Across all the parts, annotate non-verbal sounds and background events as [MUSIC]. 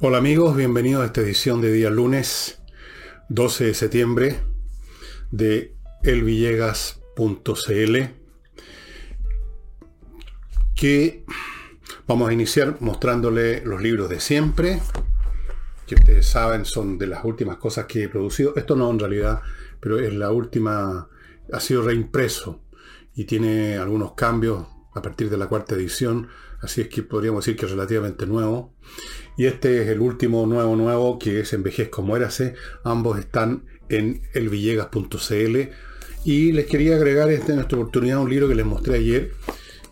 Hola amigos, bienvenidos a esta edición de día lunes 12 de septiembre de elvillegas.cl que vamos a iniciar mostrándole los libros de siempre que ustedes saben son de las últimas cosas que he producido. Esto no en realidad, pero es la última, ha sido reimpreso y tiene algunos cambios a partir de la cuarta edición, así es que podríamos decir que es relativamente nuevo. Y este es el último nuevo nuevo que es Envejez como érase. Ambos están en elvillegas.cl. Y les quería agregar esta, en esta oportunidad un libro que les mostré ayer,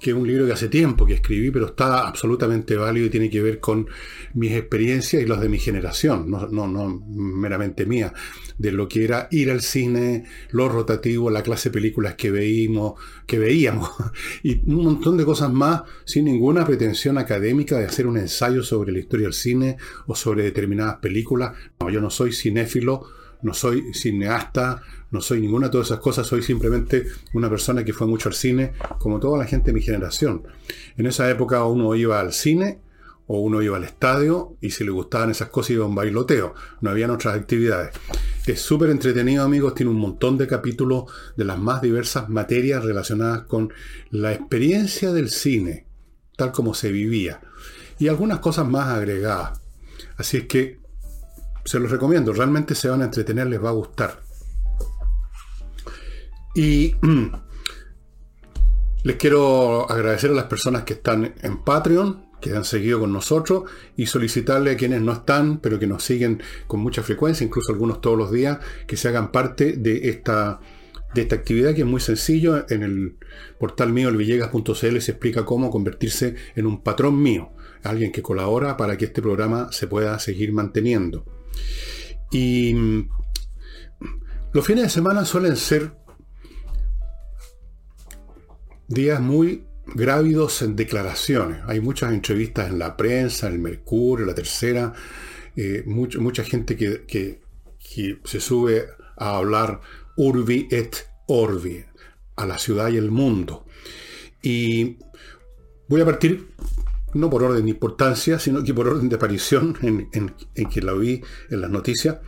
que es un libro que hace tiempo que escribí, pero está absolutamente válido y tiene que ver con mis experiencias y las de mi generación, no, no, no meramente mía, de lo que era ir al cine, lo rotativo, la clase de películas que veíamos, que veíamos, [LAUGHS] y un montón de cosas más, sin ninguna pretensión académica de hacer un ensayo sobre la historia del cine o sobre determinadas películas. No, yo no soy cinéfilo, no soy cineasta, no soy ninguna de todas esas cosas, soy simplemente una persona que fue mucho al cine, como toda la gente de mi generación. En esa época uno iba al cine o uno iba al estadio y si le gustaban esas cosas iba a un bailoteo, no habían otras actividades. Es súper entretenido amigos, tiene un montón de capítulos de las más diversas materias relacionadas con la experiencia del cine, tal como se vivía, y algunas cosas más agregadas. Así es que se los recomiendo, realmente se van a entretener, les va a gustar. Y les quiero agradecer a las personas que están en Patreon, que han seguido con nosotros, y solicitarle a quienes no están, pero que nos siguen con mucha frecuencia, incluso algunos todos los días, que se hagan parte de esta, de esta actividad, que es muy sencillo. En el portal mío, elvillegas.cl, se explica cómo convertirse en un patrón mío, alguien que colabora para que este programa se pueda seguir manteniendo. Y mm, los fines de semana suelen ser días muy grávidos en declaraciones. Hay muchas entrevistas en la prensa, en el Mercurio, la tercera, eh, mucha gente que, que, se sube a hablar urbi et orbi, a la ciudad y el mundo. Y voy a partir, no por orden de importancia, sino que por orden de aparición, en, en que la vi en las noticias.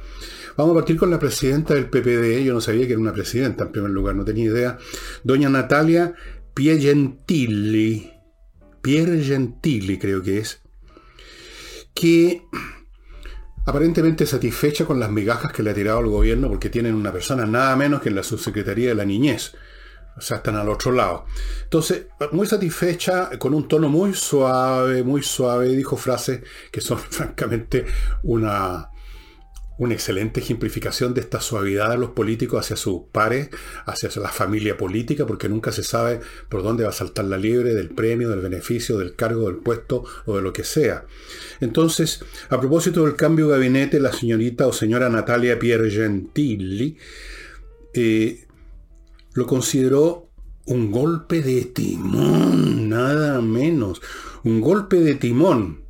Vamos a partir con la presidenta del PPD. Yo no sabía que era una presidenta, en primer lugar, no tenía idea. Doña Natalia Piegentili, Pierre Gentili creo que es, que aparentemente satisfecha con las migajas que le ha tirado el gobierno porque tienen una persona nada menos que en la subsecretaría de la niñez. O sea, están al otro lado. Entonces, muy satisfecha, con un tono muy suave, muy suave, dijo frases que son [LAUGHS] francamente una, una excelente ejemplificación de esta suavidad de los políticos hacia sus pares, hacia la familia política, porque nunca se sabe por dónde va a saltar la liebre del premio, del beneficio, del cargo, del puesto o de lo que sea. Entonces, a propósito del cambio de gabinete, la señorita o señora Natalia Piergentili eh, lo consideró un golpe de timón, nada menos. Un golpe de timón.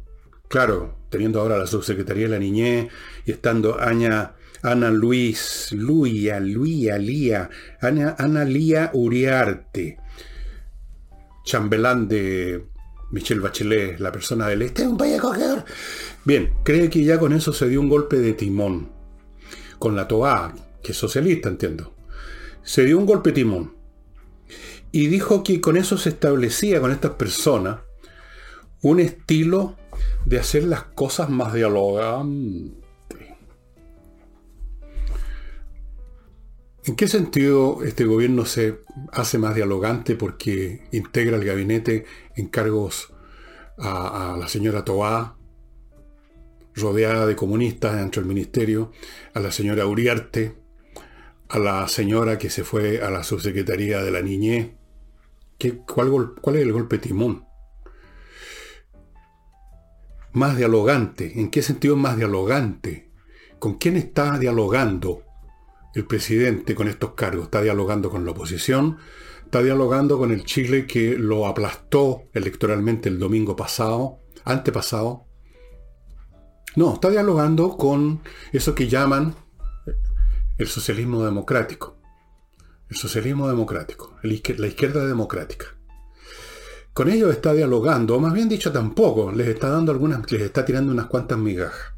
Claro, teniendo ahora la subsecretaría de la niñez y estando Ana, Ana Luis, Luia, Luia, Lía, Ana, Ana Lía Uriarte, chambelán de Michelle Bachelet, la persona del este, un país acogedor. Bien, cree que ya con eso se dio un golpe de timón. Con la TOA, que es socialista, entiendo. Se dio un golpe de timón. Y dijo que con eso se establecía con estas personas un estilo de hacer las cosas más dialogantes. ¿En qué sentido este gobierno se hace más dialogante porque integra el gabinete en cargos a, la señora Toá, rodeada de comunistas dentro del ministerio, a la señora Uriarte, a la señora que se fue a la subsecretaría de la niñez? ¿Qué, ¿Cuál es el golpe timón? Más dialogante. ¿En qué sentido es más dialogante? ¿Con quién está dialogando el presidente con estos cargos? ¿Está dialogando con la oposición? ¿Está dialogando con el Chile que lo aplastó electoralmente el domingo pasado, antepasado? No, está dialogando con eso que llaman el socialismo democrático. el socialismo democrático, la izquierda democrática. Con ellos está dialogando, o más bien dicho tampoco, les está dando algunas, les está tirando unas cuantas migajas.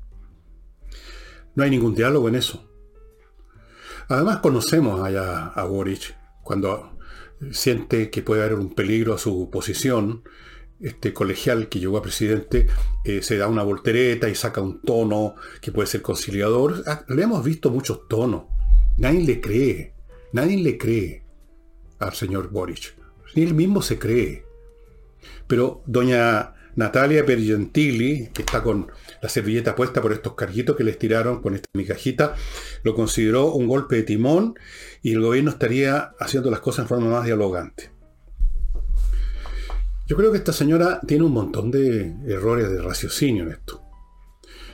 No hay ningún diálogo en eso. Además conocemos allá a Boric cuando siente que puede haber un peligro a su posición, este colegial que llegó a presidente eh, se da una voltereta y saca un tono que puede ser conciliador. Ah, le hemos visto muchos tonos. Nadie le cree. Nadie le cree al señor Boric. Ni él mismo se cree. Pero doña Natalia Pergentili, que está con la servilleta puesta por estos carguitos que les tiraron con esta micajita, lo consideró un golpe de timón y el gobierno estaría haciendo las cosas en forma más dialogante. Yo creo que esta señora tiene un montón de errores de raciocinio en esto.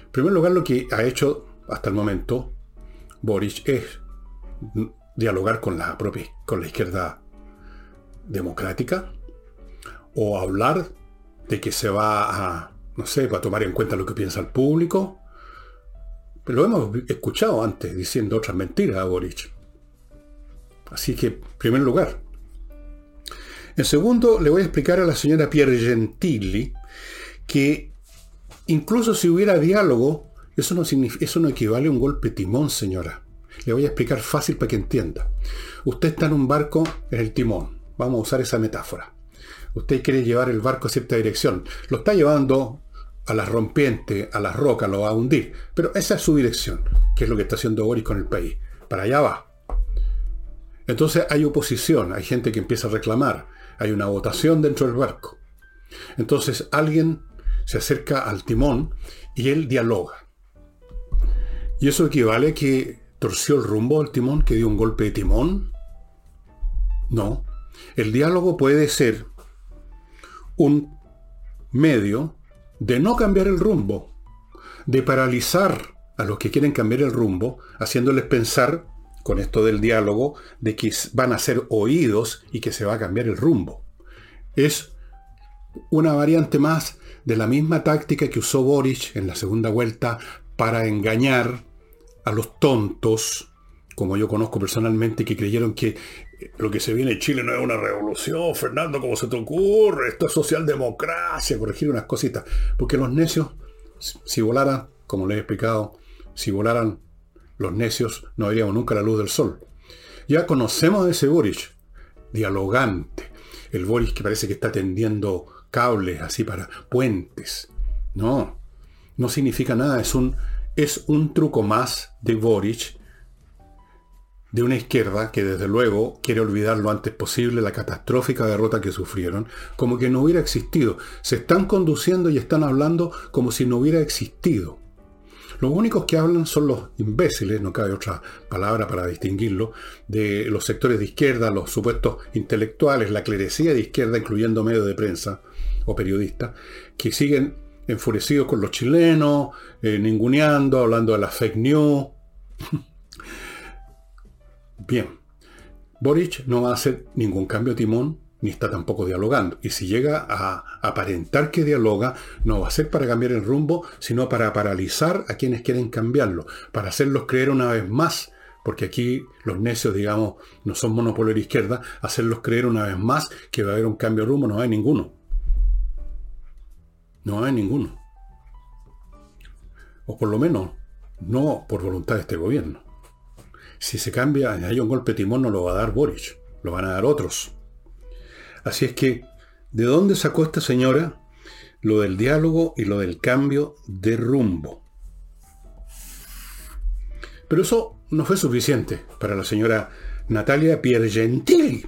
En primer lugar, lo que ha hecho hasta el momento Boric es dialogar con la propia con la izquierda democrática o hablar de que se va a, no sé, va a tomar en cuenta lo que piensa el público. Pero lo hemos escuchado antes diciendo otras mentiras a Boric. Así que, en primer lugar, en segundo, le voy a explicar a la señora Pierre Gentili que incluso si hubiera diálogo, eso no, eso no equivale a un golpe timón, señora. Le voy a explicar fácil para que entienda. Usted está en un barco en el timón. Vamos a usar esa metáfora. Usted quiere llevar el barco a cierta dirección. Lo está llevando a la rompiente, a las rocas, lo va a hundir. Pero esa es su dirección, que es lo que está haciendo Boris con el país. Para allá va. Entonces hay oposición, hay gente que empieza a reclamar hay una votación dentro del barco. Entonces alguien se acerca al timón y él dialoga. ¿Y eso equivale a que torció el rumbo del timón, que dio un golpe de timón? No. El diálogo puede ser un medio de no cambiar el rumbo, de paralizar a los que quieren cambiar el rumbo, haciéndoles pensar con esto del diálogo, de que van a ser oídos y que se va a cambiar el rumbo. Es una variante más de la misma táctica que usó Boric en la segunda vuelta para engañar a los tontos, como yo conozco personalmente, que creyeron que lo que se viene en Chile no es una revolución, Fernando, ¿cómo se te ocurre? Esto es socialdemocracia, corregir unas cositas. Porque los necios, si volaran, como les he explicado, si volaran los necios no veríamos nunca la luz del sol. Ya conocemos a ese Boric, dialogante. El Boric que parece que está tendiendo cables así para puentes. No, no significa nada. Es un, es un truco más de Boric, de una izquierda que desde luego quiere olvidar lo antes posible la catastrófica derrota que sufrieron, como que no hubiera existido. Se están conduciendo y están hablando como si no hubiera existido. Los únicos que hablan son los imbéciles, no cabe otra palabra para distinguirlo, de los sectores de izquierda, los supuestos intelectuales, la clerecía de izquierda, incluyendo medios de prensa o periodistas, que siguen enfurecidos con los chilenos, eh, ninguneando, hablando de la fake news. [LAUGHS] Bien, Boric no va a hacer ningún cambio de timón ni está tampoco dialogando. Y si llega a aparentar que dialoga, no va a ser para cambiar el rumbo, sino para paralizar a quienes quieren cambiarlo, para hacerlos creer una vez más, porque aquí los necios, digamos, no son monopolio de izquierda, hacerlos creer una vez más que va a haber un cambio de rumbo, no hay ninguno. No hay ninguno. O por lo menos, no por voluntad de este gobierno. Si se cambia, hay un golpe timón, no lo va a dar Boric, lo van a dar otros. Así es que, ¿de dónde sacó esta señora lo del diálogo y lo del cambio de rumbo? Pero eso no fue suficiente para la señora Natalia Piergentili.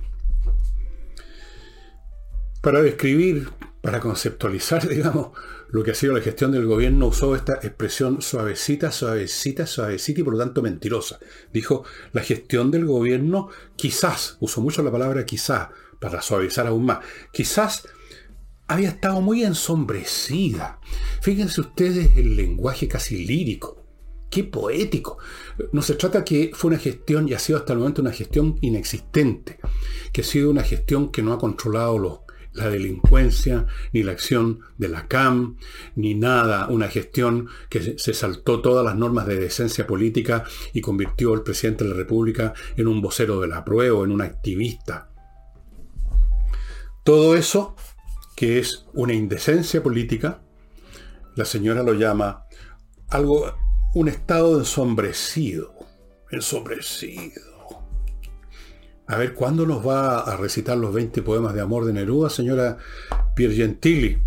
Para describir, para conceptualizar, [LAUGHS] digamos, lo que ha sido la gestión del gobierno, usó esta expresión suavecita, suavecita, suavecita y por lo tanto mentirosa. Dijo, la gestión del gobierno quizás, usó mucho la palabra quizás, para suavizar aún más. Quizás había estado muy ensombrecida. Fíjense ustedes el lenguaje casi lírico. Qué poético. No se trata que fue una gestión y ha sido hasta el momento una gestión inexistente, que ha sido una gestión que no ha controlado los la delincuencia, ni la acción de la CAM, ni nada, una gestión que se saltó todas las normas de decencia política y convirtió al presidente de la República en un vocero de la prueba, en un activista. Todo eso, que es una indecencia política, la señora lo llama algo, un estado ensombrecido, ensombrecido. A ver, ¿cuándo nos va a recitar los 20 poemas de amor de Neruda, señora Piergentili?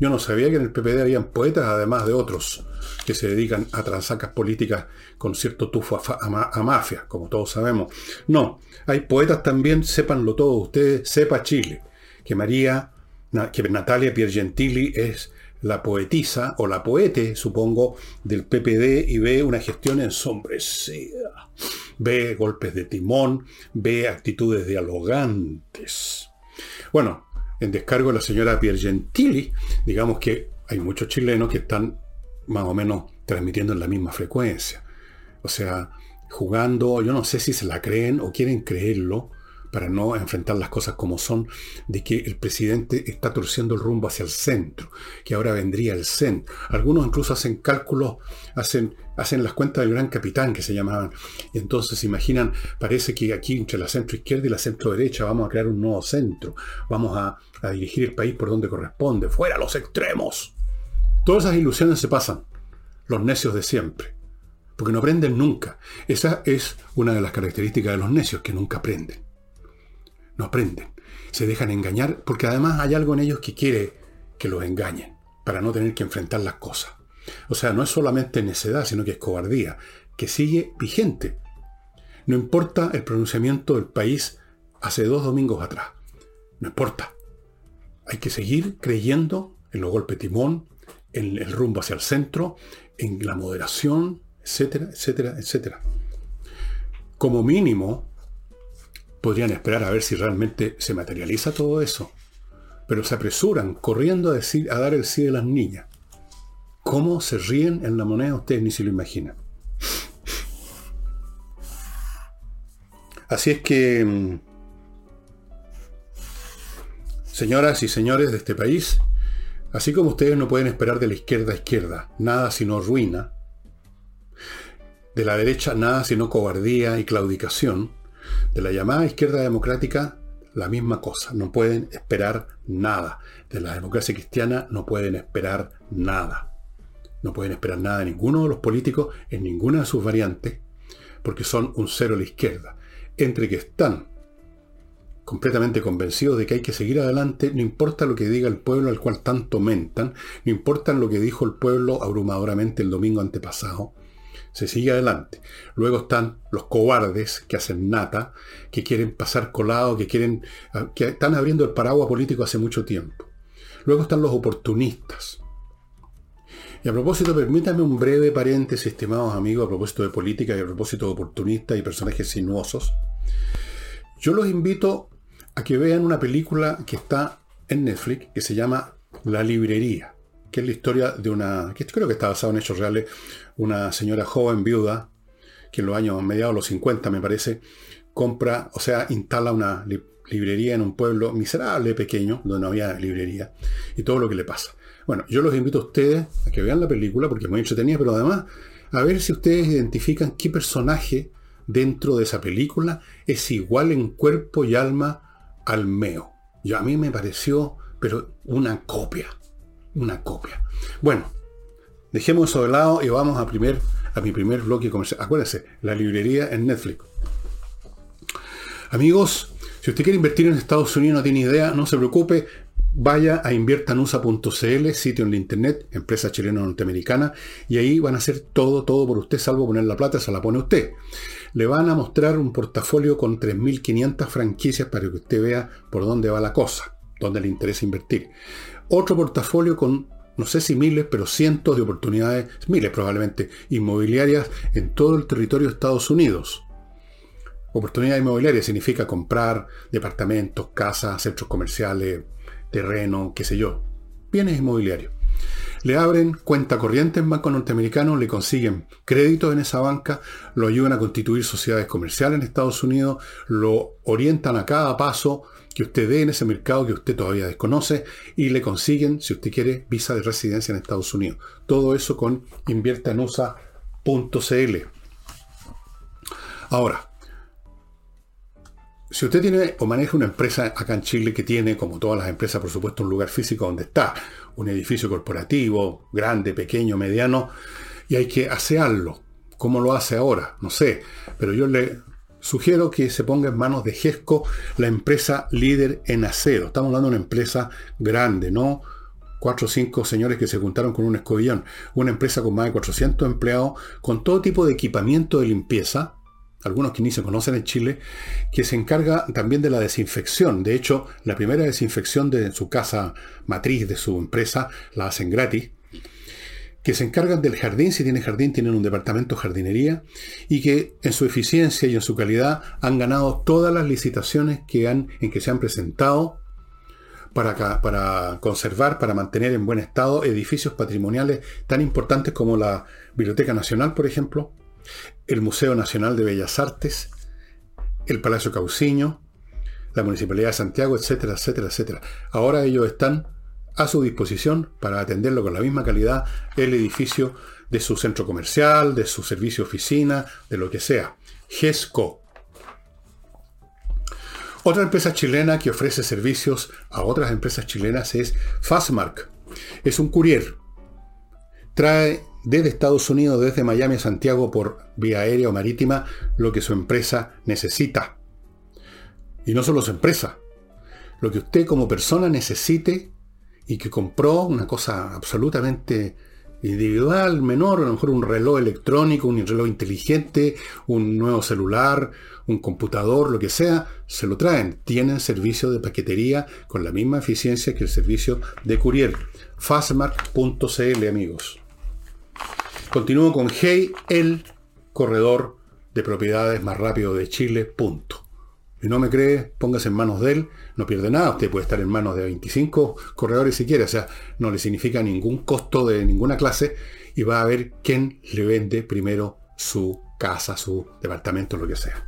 Yo no sabía que en el PPD habían poetas, además de otros, que se dedican a transacas políticas con cierto tufo a, mafia, como todos sabemos. No, hay poetas también, sépanlo todos ustedes, sepa Chile, que María, que Natalia Piergentili es la poetisa o la poete, supongo, del PPD y ve una gestión ensombrecida. Ve golpes de timón, ve actitudes dialogantes. Bueno, en descargo de la señora Piergentili, digamos que hay muchos chilenos que están más o menos transmitiendo en la misma frecuencia. O sea, jugando, yo no sé si se la creen o quieren creerlo, para no enfrentar las cosas como son, de que el presidente está torciendo el rumbo hacia el centro, que ahora vendría el centro. Algunos incluso hacen cálculos, hacen, hacen las cuentas del gran capitán que se llamaban, y entonces imaginan, parece que aquí entre la centro izquierda y la centro derecha vamos a crear un nuevo centro, vamos a, a dirigir el país por donde corresponde, fuera los extremos. Todas esas ilusiones se pasan, los necios de siempre, porque no aprenden nunca. Esa es una de las características de los necios, que nunca aprenden no aprenden. Se dejan engañar porque además hay algo en ellos que quiere que los engañen para no tener que enfrentar las cosas. O sea, no es solamente necedad, sino que es cobardía, que sigue vigente. No importa el pronunciamiento del país hace dos domingos atrás. No importa. Hay que seguir creyendo en los golpes timón, en el rumbo hacia el centro, en la moderación, etcétera, etcétera, etcétera. Como mínimo, podrían esperar a ver si realmente se materializa todo eso. Pero se apresuran corriendo a, decir, a dar el sí de las niñas. ¿Cómo se ríen en la moneda? Ustedes ni se lo imaginan. Así es que, mm, señoras y señores de este país, así como ustedes no pueden esperar de la izquierda a izquierda nada sino ruina, de la derecha nada sino cobardía y claudicación, de la llamada izquierda democrática, la misma cosa. No pueden esperar nada. De la democracia cristiana no pueden esperar nada. No pueden esperar nada de ninguno de los políticos en ninguna de sus variantes, porque son un cero a la izquierda. Entre que están completamente convencidos de que hay que seguir adelante, no importa lo que diga el pueblo al cual tanto mentan, no importa lo que dijo el pueblo abrumadoramente el domingo antepasado, se sigue adelante. Luego están los cobardes que hacen nata, que quieren pasar colado, que quieren, ah, que están abriendo el paraguas político hace mucho tiempo. Luego están los oportunistas. Y a propósito, permítame un breve paréntesis, estimados amigos, a propósito de política y a propósito de oportunistas y personajes sinuosos. Yo los invito a que vean una película que está en Netflix que se llama La Librería que es la historia de una, que creo que está basada en hechos reales, una señora joven viuda, que en los años mediados los 50 me parece, compra, o sea, instala una librería en un pueblo miserable, pequeño, donde no había librería, y todo lo que le pasa. Bueno, yo los invito a ustedes a que vean la película, porque es muy entretenida, pero además a ver si ustedes identifican qué personaje dentro de esa película es igual en cuerpo y alma al meo. Yo a mí me pareció, pero una copia una copia. Bueno, dejemos eso de lado y vamos a, primer, a mi primer bloque comercial. Acuérdense, la librería en Netflix. Amigos, si usted quiere invertir en Estados Unidos no tiene idea, no se preocupe, vaya a inviertanusa.cl, sitio en la internet, empresa chilena norteamericana, y ahí van a hacer todo, todo por usted, salvo poner la plata, se la pone usted. Le van a mostrar un portafolio con 3.500 franquicias para que usted vea por dónde va la cosa, dónde le interesa invertir otro portafolio con, no sé si miles, pero cientos de oportunidades, miles probablemente, inmobiliarias en todo el territorio de Estados Unidos. Oportunidad inmobiliaria significa comprar departamentos, casas, centros comerciales, terreno, qué sé yo. Bienes inmobiliarios. Le abren cuenta corriente en bancos norteamericanos, le consiguen créditos en esa banca, lo ayudan a constituir sociedades comerciales en Estados Unidos, lo orientan a cada paso que usted dé en ese mercado que usted todavía desconoce y le consiguen, si usted quiere, visa de residencia en Estados Unidos. Todo eso con inviertanusa.cl. Ahora, si usted tiene o maneja una empresa acá en Chile que tiene, como todas las empresas, por supuesto, un lugar físico donde está, un edificio corporativo, grande, pequeño, mediano, y hay que asearlo. ¿Cómo lo hace ahora? No sé, pero yo le sugiero que se ponga en manos de GESCO, la empresa líder en acero. Estamos hablando de una empresa grande, no cuatro o cinco señores que se juntaron con un escobillón. Una empresa con más de 400 empleados, con todo tipo de equipamiento de limpieza, algunos que ni se conocen en Chile, que se encarga también de la desinfección. De hecho, la primera desinfección de su casa matriz, de su empresa, la hacen gratis. Que se encargan del jardín, si tiene jardín, tienen un departamento de jardinería, y que en su eficiencia y en su calidad han ganado todas las licitaciones que han, en que se han presentado para, para conservar, para mantener en buen estado edificios patrimoniales tan importantes como la Biblioteca Nacional, por ejemplo, el Museo Nacional de Bellas Artes, el Palacio Cauciño, la Municipalidad de Santiago, etcétera, etcétera, etcétera. Ahora ellos están a su disposición para atenderlo con la misma calidad el edificio de su centro comercial, de su servicio oficina, de lo que sea. GESCO. Otra empresa chilena que ofrece servicios a otras empresas chilenas es Fastmark. Es un courier. Trae desde Estados Unidos, desde Miami a Santiago por vía aérea o marítima, lo que su empresa necesita. Y no solo su empresa, lo que usted como persona necesite y que compró una cosa absolutamente individual, menor, a lo mejor un reloj electrónico, un reloj inteligente, un nuevo celular, un computador, lo que sea, se lo traen. Tienen servicio de paquetería con la misma eficiencia que el servicio de courier. Fastmark.cl, amigos. Continúo con Hey, el corredor de propiedades más rápido de Chile, punto. Si no me cree, póngase en manos de él, no pierde nada, usted puede estar en manos de 25 corredores si quiere, o sea, no le significa ningún costo de ninguna clase y va a ver quién le vende primero su casa, su departamento, lo que sea.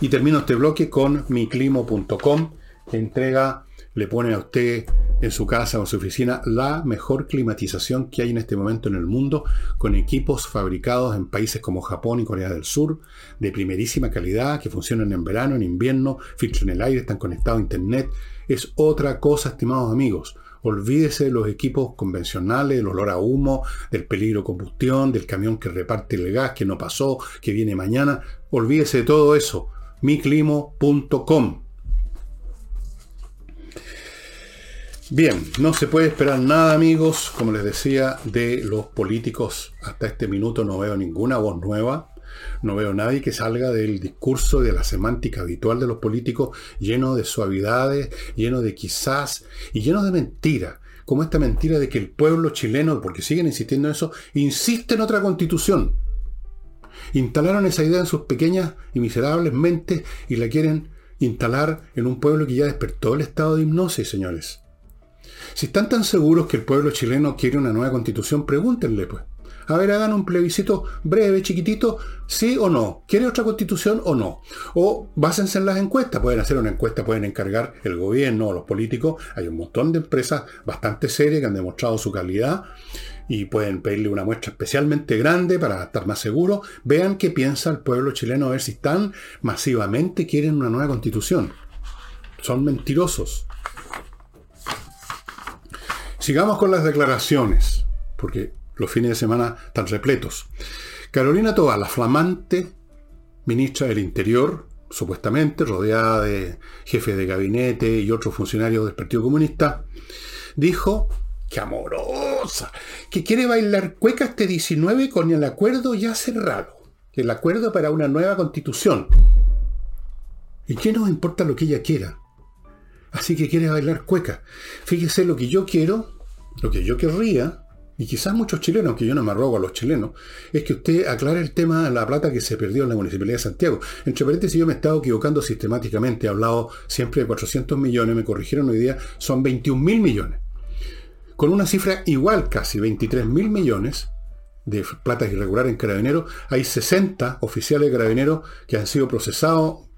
Y termino este bloque con miclimo.com, entrega, le pone a usted en su casa o en su oficina la mejor climatización que hay en este momento en el mundo, con equipos fabricados en países como Japón y Corea del Sur, de primerísima calidad, que funcionan en verano, en invierno, filtran el aire, están conectados a internet. Es otra cosa, estimados amigos. Olvídese de los equipos convencionales, el olor a humo, del peligro de combustión, del camión que reparte el gas, que no pasó, que viene mañana. Olvídese de todo eso. miclimo.com Bien, no se puede esperar nada amigos, como les decía, de los políticos. Hasta este minuto no veo ninguna voz nueva, no veo nadie que salga del discurso, de la semántica habitual de los políticos, lleno de suavidades, lleno de quizás y lleno de mentira. Como esta mentira de que el pueblo chileno, porque siguen insistiendo en eso, insiste en otra constitución. Instalaron esa idea en sus pequeñas y miserables mentes y la quieren instalar en un pueblo que ya despertó el estado de hipnosis, señores. Si están tan seguros que el pueblo chileno quiere una nueva constitución, pregúntenle pues. A ver, hagan un plebiscito breve, chiquitito, sí o no. ¿Quiere otra constitución o no? O básense en las encuestas. Pueden hacer una encuesta, pueden encargar el gobierno o los políticos. Hay un montón de empresas bastante serias que han demostrado su calidad y pueden pedirle una muestra especialmente grande para estar más seguros. Vean qué piensa el pueblo chileno a ver si están masivamente quieren una nueva constitución. Son mentirosos. Sigamos con las declaraciones, porque los fines de semana están repletos. Carolina Toa, la flamante ministra del Interior, supuestamente rodeada de jefes de gabinete y otros funcionarios del Partido Comunista, dijo que amorosa, que quiere bailar cueca este 19 con el acuerdo ya cerrado, el acuerdo para una nueva constitución. ¿Y qué nos importa lo que ella quiera? Así que quiere bailar cueca. Fíjese lo que yo quiero lo que yo querría, y quizás muchos chilenos, que yo no me arrogo a los chilenos, es que usted aclare el tema de la plata que se perdió en la Municipalidad de Santiago. Entre paréntesis, yo me he estado equivocando sistemáticamente, he hablado siempre de 400 millones, me corrigieron hoy día, son 21 mil millones. Con una cifra igual casi, 23 mil millones de plata irregular en carabineros, hay 60 oficiales de carabineros que han sido procesados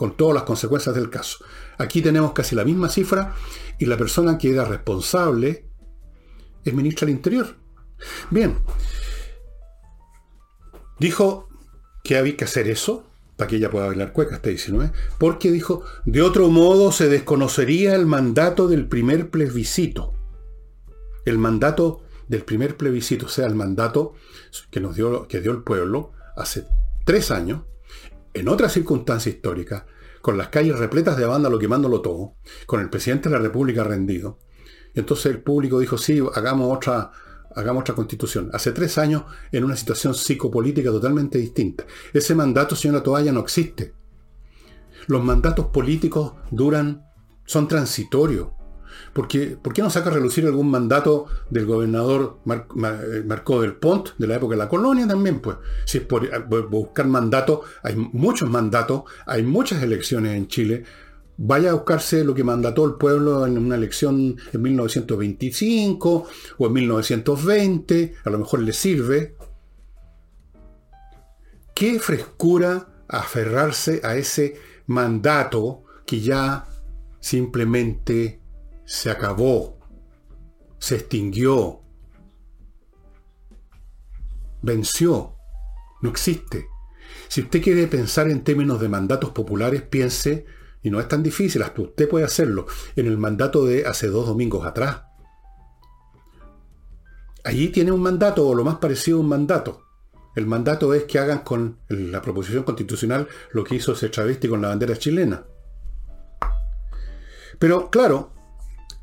con todas las consecuencias del caso. Aquí tenemos casi la misma cifra y la persona que era responsable es ministra del Interior. Bien, dijo que había que hacer eso para que ella pueda bailar cueca hasta 19, porque dijo, de otro modo se desconocería el mandato del primer plebiscito. El mandato del primer plebiscito, o sea, el mandato que nos dio, que dio el pueblo hace tres años, en otra circunstancia histórica, con las calles repletas de vándalo quemándolo todo, con el presidente de la República rendido. Y entonces el público dijo, sí, hagamos otra, hagamos otra constitución. Hace tres años, en una situación psicopolítica totalmente distinta. Ese mandato, señora Toalla, no existe. Los mandatos políticos duran, son transitorios. Porque, ¿Por qué no saca a relucir algún mandato del gobernador eh, Marcó del Pont de la época de la colonia también? Pues, si es por, buscar mandatos, hay muchos mandatos, hay muchas elecciones en Chile. Vaya a buscarse lo que mandató el pueblo en una elección en 1925 o en 1920, a lo mejor le sirve. Qué frescura aferrarse a ese mandato que ya simplemente se acabó, se extinguió, venció, no existe. Si usted quiere pensar en términos de mandatos populares, piense, y no es tan difícil, hasta usted puede hacerlo, en el mandato de hace dos domingos atrás. Allí tiene un mandato, o lo más parecido a un mandato. El mandato es que hagan con la proposición constitucional lo que hizo ese travesti con la bandera chilena. Pero claro,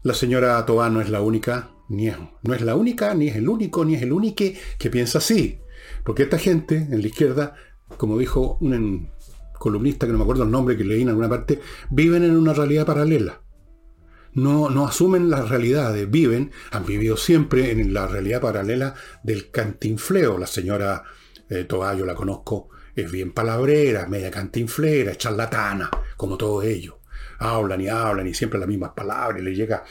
la señora Tobá no es la única, ni es, no es la única, ni es el único, ni es el único que piensa así. Porque esta gente en la izquierda, como dijo un columnista que no me acuerdo el nombre que leí en alguna parte, viven en una realidad paralela. No, no asumen las realidades, viven, han vivido siempre en la realidad paralela del cantinfleo. La señora eh, yo la conozco, es bien palabrera, media cantinflera, charlatana, como todos ellos hablan y hablan y siempre las mismas palabras, y les llega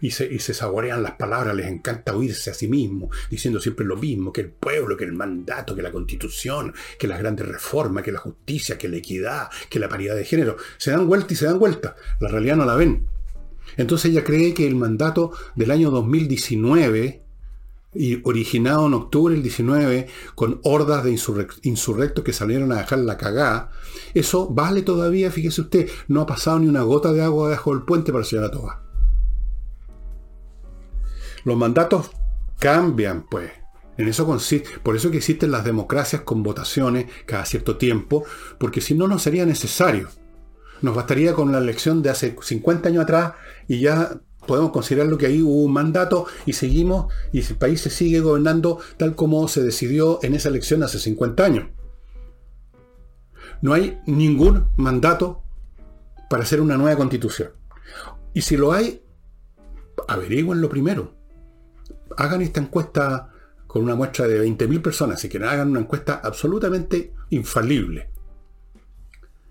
y se, y se saborean las palabras, les encanta oírse a sí mismos, diciendo siempre lo mismo, que el pueblo, que el mandato, que la constitución, que las grandes reformas, que la justicia, que la equidad, que la paridad de género. Se dan vuelta y se dan vuelta. La realidad no la ven. Entonces ella cree que el mandato del año 2019 y originado en octubre del 19 con hordas de insurrectos que salieron a dejar la cagada, eso vale todavía, fíjese usted, no ha pasado ni una gota de agua debajo del puente para la señora Toba. Los mandatos cambian, pues. En eso consiste, por eso que existen las democracias con votaciones cada cierto tiempo, porque si no, no sería necesario. Nos bastaría con la elección de hace 50 años atrás y ya podemos considerarlo que ahí hubo un mandato y seguimos y el país se sigue gobernando tal como se decidió en esa elección hace 50 años. No hay ningún mandato para hacer una nueva constitución. Y si lo hay, lo primero. Hagan esta encuesta con una muestra de 20.000 personas, si quieren, hagan una encuesta absolutamente infalible.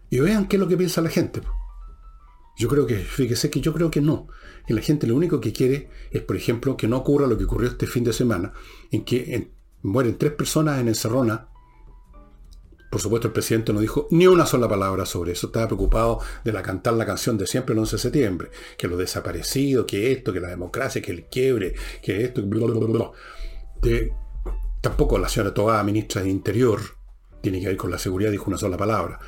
Y vean qué es lo que piensa la gente. Yo creo que, fíjese que yo creo que no. Que la gente lo único que quiere es, por ejemplo, que no ocurra lo que ocurrió este fin de semana, en que mueren tres personas en Encerrona. Por supuesto, el presidente no dijo ni una sola palabra sobre eso. Estaba preocupado de la cantar la canción de siempre el 11 de septiembre. Que lo desaparecido, que esto, que la democracia, que el quiebre, que esto, De, tampoco la señora Toa, ministra de Interior, tiene que ver con la seguridad, dijo una sola palabra.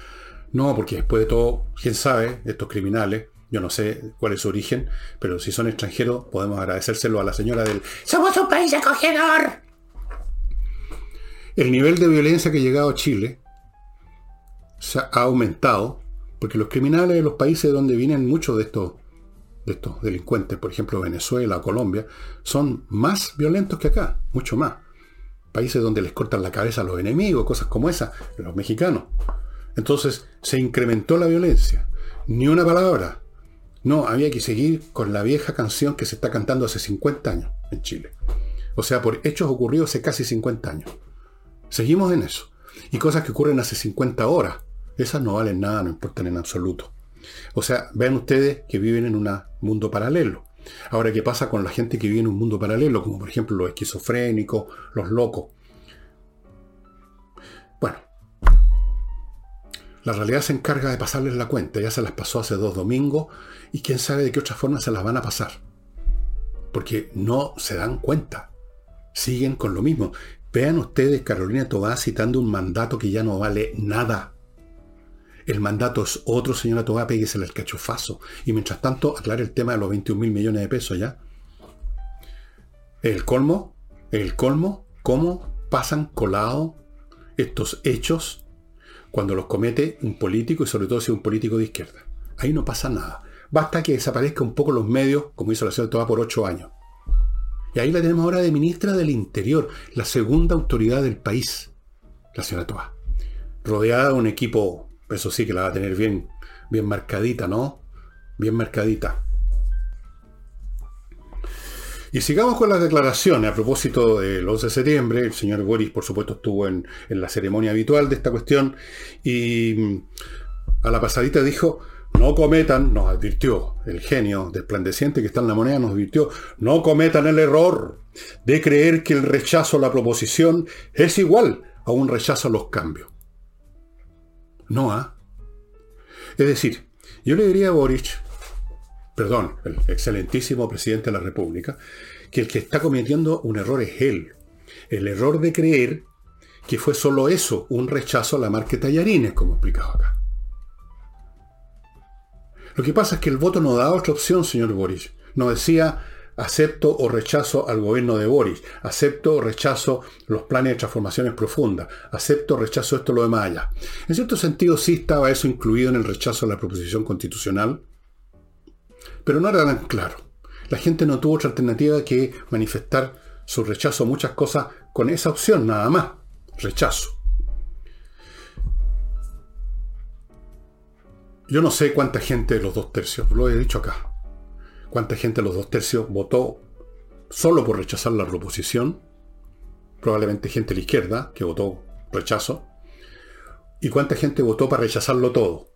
No, porque después de todo, quién sabe, estos criminales, yo no sé cuál es su origen, pero si son extranjeros, podemos agradecérselo a la señora del ¡Somos un país acogedor! El nivel de violencia que ha llegado a Chile se ha aumentado, porque los criminales de los países donde vienen muchos de estos, de estos delincuentes, por ejemplo Venezuela o Colombia, son más violentos que acá, mucho más. Países donde les cortan la cabeza a los enemigos, cosas como esas, los mexicanos. Entonces se incrementó la violencia. Ni una palabra. No, había que seguir con la vieja canción que se está cantando hace 50 años en Chile. O sea, por hechos ocurridos hace casi 50 años. Seguimos en eso. Y cosas que ocurren hace 50 horas. Esas no valen nada, no importan en absoluto. O sea, vean ustedes que viven en un mundo paralelo. Ahora, ¿qué pasa con la gente que vive en un mundo paralelo? Como por ejemplo los esquizofrénicos, los locos. La realidad se encarga de pasarles la cuenta. Ya se las pasó hace dos domingos y quién sabe de qué otra forma se las van a pasar. Porque no se dan cuenta. Siguen con lo mismo. Vean ustedes Carolina Tobá citando un mandato que ya no vale nada. El mandato es otro, señora Tobá, péguese el cachofazo. Y mientras tanto, aclare el tema de los 21 mil millones de pesos ya. El colmo, el colmo, cómo pasan colado estos hechos cuando los comete un político y sobre todo si es un político de izquierda. Ahí no pasa nada. Basta que desaparezca un poco los medios, como hizo la señora Toa por ocho años. Y ahí la tenemos ahora de ministra del Interior, la segunda autoridad del país, la señora Toa. Rodeada de un equipo, eso sí que la va a tener bien, bien marcadita, ¿no? Bien marcadita. Y sigamos con las declaraciones. A propósito del 11 de septiembre, el señor Boris, por supuesto, estuvo en, la ceremonia habitual de esta cuestión y mm, a la pasadita dijo, no cometan, nos advirtió el genio desplandeciente que está en la moneda, nos advirtió, no cometan el error de creer que el rechazo a la proposición es igual a un rechazo a los cambios. No, ¿ah? Es decir, yo le diría a Boris, perdón, el excelentísimo presidente de la República, que el que está cometiendo un error es él. El error de creer que fue solo eso, un rechazo a la marca Tallarines, como explicaba acá. Lo que pasa es que el voto no da otra opción, señor Boris. No decía acepto o rechazo al gobierno de Boris, acepto o rechazo los planes de transformaciones profundas, acepto o rechazo esto lo de Maya. En cierto sentido sí estaba eso incluido en el rechazo a la proposición constitucional, pero no era tan claro. La gente no tuvo otra alternativa que manifestar su rechazo a muchas cosas con esa opción, nada más. Rechazo. Yo no sé cuánta gente de los dos tercios, lo he dicho acá, cuánta gente de los dos tercios votó solo por rechazar la proposición, probablemente gente de la izquierda que votó rechazo, y cuánta gente votó para rechazarlo todo.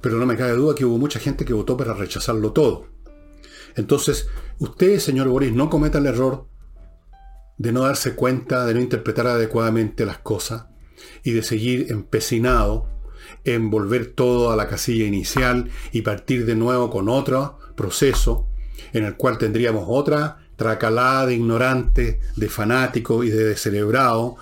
Pero no me cabe duda que hubo mucha gente que votó para rechazarlo todo. Entonces, usted, señor Boris, no cometa el error de no darse cuenta, de no interpretar adecuadamente las cosas y de seguir empecinado en volver todo a la casilla inicial y partir de nuevo con otro proceso en el cual tendríamos otra tracalada de ignorantes, de fanáticos y de descerebrados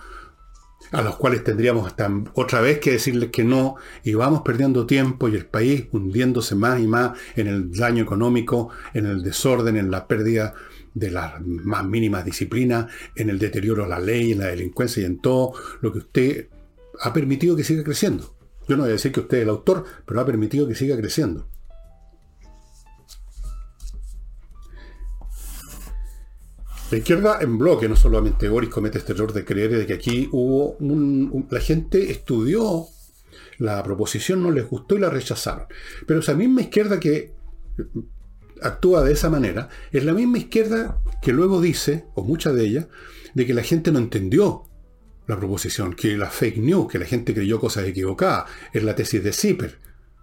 a los cuales tendríamos hasta otra vez que decirles que no, y vamos perdiendo tiempo y el país hundiéndose más y más en el daño económico, en el desorden, en la pérdida de las más mínimas disciplinas, en el deterioro de la ley, en la delincuencia y en todo lo que usted ha permitido que siga creciendo. Yo no voy a decir que usted es el autor, pero ha permitido que siga creciendo. La izquierda en bloque, no solamente Boris comete este error de creer de que aquí hubo un, la gente estudió la proposición, no les gustó y la rechazaron. Pero esa misma izquierda que actúa de esa manera es la misma izquierda que luego dice, o mucha de ella, de que la gente no entendió la proposición, que la fake news, que la gente creyó cosas equivocadas, es la tesis de Zipper,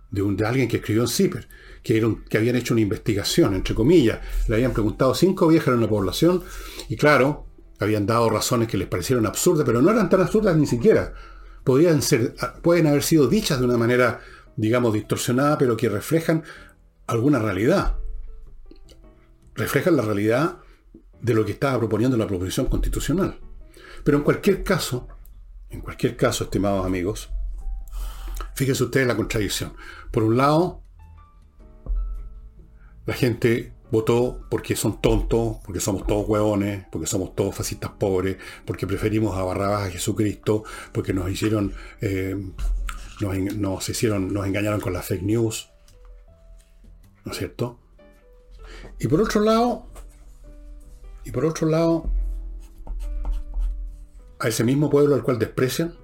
de, de alguien que escribió en Zipper que, habían hecho una investigación, entre comillas, le habían preguntado cinco viejas en la población y claro, habían dado razones que les parecieron absurdas, pero no eran tan absurdas ni siquiera. Podían ser, pueden haber sido dichas de una manera, digamos, distorsionada, pero que reflejan alguna realidad. Reflejan la realidad de lo que estaba proponiendo la proposición constitucional. Pero en cualquier caso, en cualquier caso, estimados amigos, fíjense ustedes la contradicción. Por un lado, la gente votó porque son tontos, porque somos todos hueones, porque somos todos fascistas pobres, porque preferimos a Barrabás a Jesucristo, porque nos hicieron, eh, nos, hicieron, nos engañaron con las fake news, ¿no es cierto? Y por otro lado, y por otro lado, a ese mismo pueblo al cual desprecian,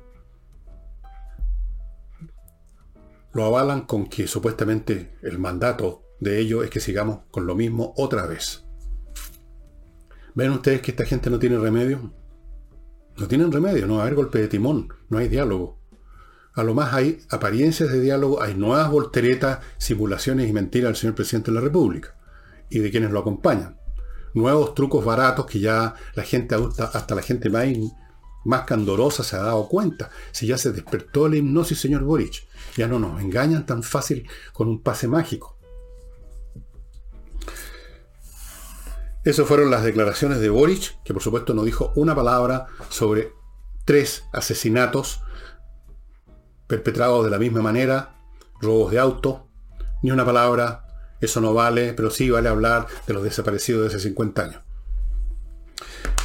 lo avalan con que supuestamente el mandato de ello es que sigamos con lo mismo otra vez. ¿Ven ustedes que esta gente no tiene remedio? No tienen remedio, no va a haber golpe de timón, no hay diálogo. A lo más hay apariencias de diálogo, hay nuevas volteretas, simulaciones y mentiras del señor presidente de la República y de quienes lo acompañan. Nuevos trucos baratos que ya la gente, hasta la gente más más candorosa se ha dado cuenta. Si ya se despertó la hipnosis, señor Boric. Ya no nos engañan tan fácil con un pase mágico. Esas fueron las declaraciones de Boric, que por supuesto no dijo una palabra sobre tres asesinatos perpetrados de la misma manera, robos de auto, ni una palabra, eso no vale, pero sí vale hablar de los desaparecidos de hace 50 años.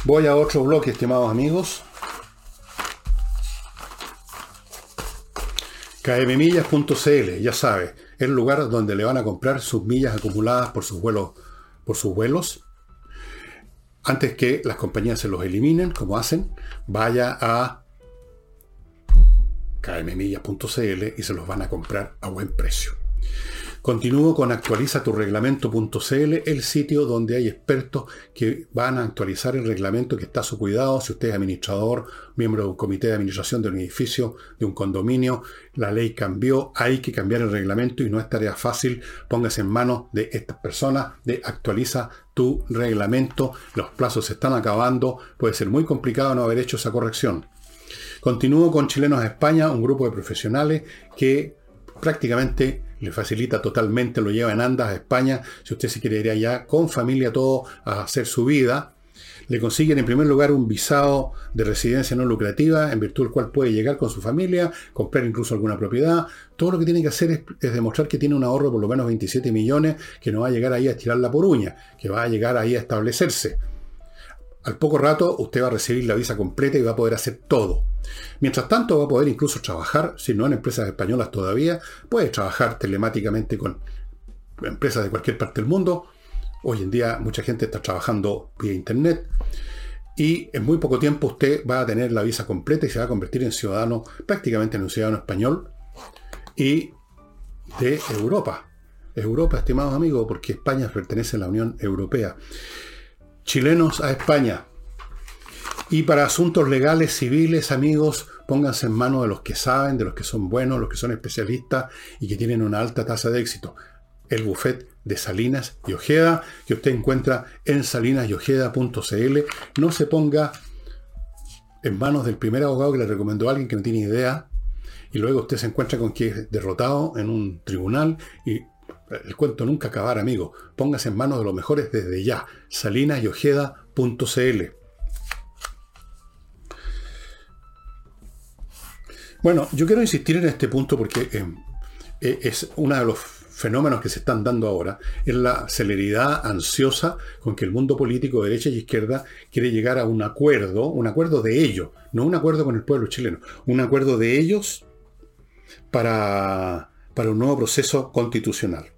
Voy a otro bloque, estimados amigos. kmmillas.cl, ya sabe, el lugar donde le van a comprar sus millas acumuladas por sus vuelos, por sus vuelos antes que las compañías se los eliminen, como hacen, vaya a kmmillas.cl y se los van a comprar a buen precio. Continúo con actualizaturreglamento.cl, el sitio donde hay expertos que van a actualizar el reglamento que está a su cuidado. Si usted es administrador, miembro de un comité de administración de un edificio, de un condominio, la ley cambió, hay que cambiar el reglamento y no es tarea fácil. Póngase en manos de estas personas de actualiza tu reglamento. Los plazos se están acabando, puede ser muy complicado no haber hecho esa corrección. Continúo con Chilenos a España, un grupo de profesionales que prácticamente le facilita totalmente, lo lleva en andas a España, si usted se quiere ir allá con familia todo a hacer su vida. Le consiguen en primer lugar un visado de residencia no lucrativa, en virtud del cual puede llegar con su familia, comprar incluso alguna propiedad. Todo lo que tiene que hacer es, demostrar que tiene un ahorro de por lo menos 27 millones, que no va a llegar ahí a estirarla por uña, que va a llegar ahí a establecerse. Al poco rato usted va a recibir la visa completa y va a poder hacer todo. Mientras tanto va a poder incluso trabajar, si no en empresas españolas todavía, puede trabajar telemáticamente con empresas de cualquier parte del mundo. Hoy en día mucha gente está trabajando vía internet y en muy poco tiempo usted va a tener la visa completa y se va a convertir en ciudadano, prácticamente en un ciudadano español y de Europa. Europa, estimados amigos, porque España pertenece a la Unión Europea chilenos a España. Y para asuntos legales, civiles, amigos, pónganse en manos de los que saben, de los que son buenos, los que son especialistas y que tienen una alta tasa de éxito. El buffet de Salinas y Ojeda, que usted encuentra en salinasyojeda.cl. No se ponga en manos del primer abogado que le recomendó a alguien que no tiene idea, y luego usted se encuentra con que es derrotado en un tribunal y el cuento nunca acabará, amigo. Póngase en manos de los mejores desde ya. salinasyojeda.cl Bueno, yo quiero insistir en este punto porque eh, eh, es uno de los fenómenos que se están dando ahora, es la celeridad ansiosa con que el mundo político, derecha y izquierda, quiere llegar a un acuerdo, un acuerdo de ellos, no un acuerdo con el pueblo chileno, un acuerdo de ellos para, para un nuevo proceso constitucional.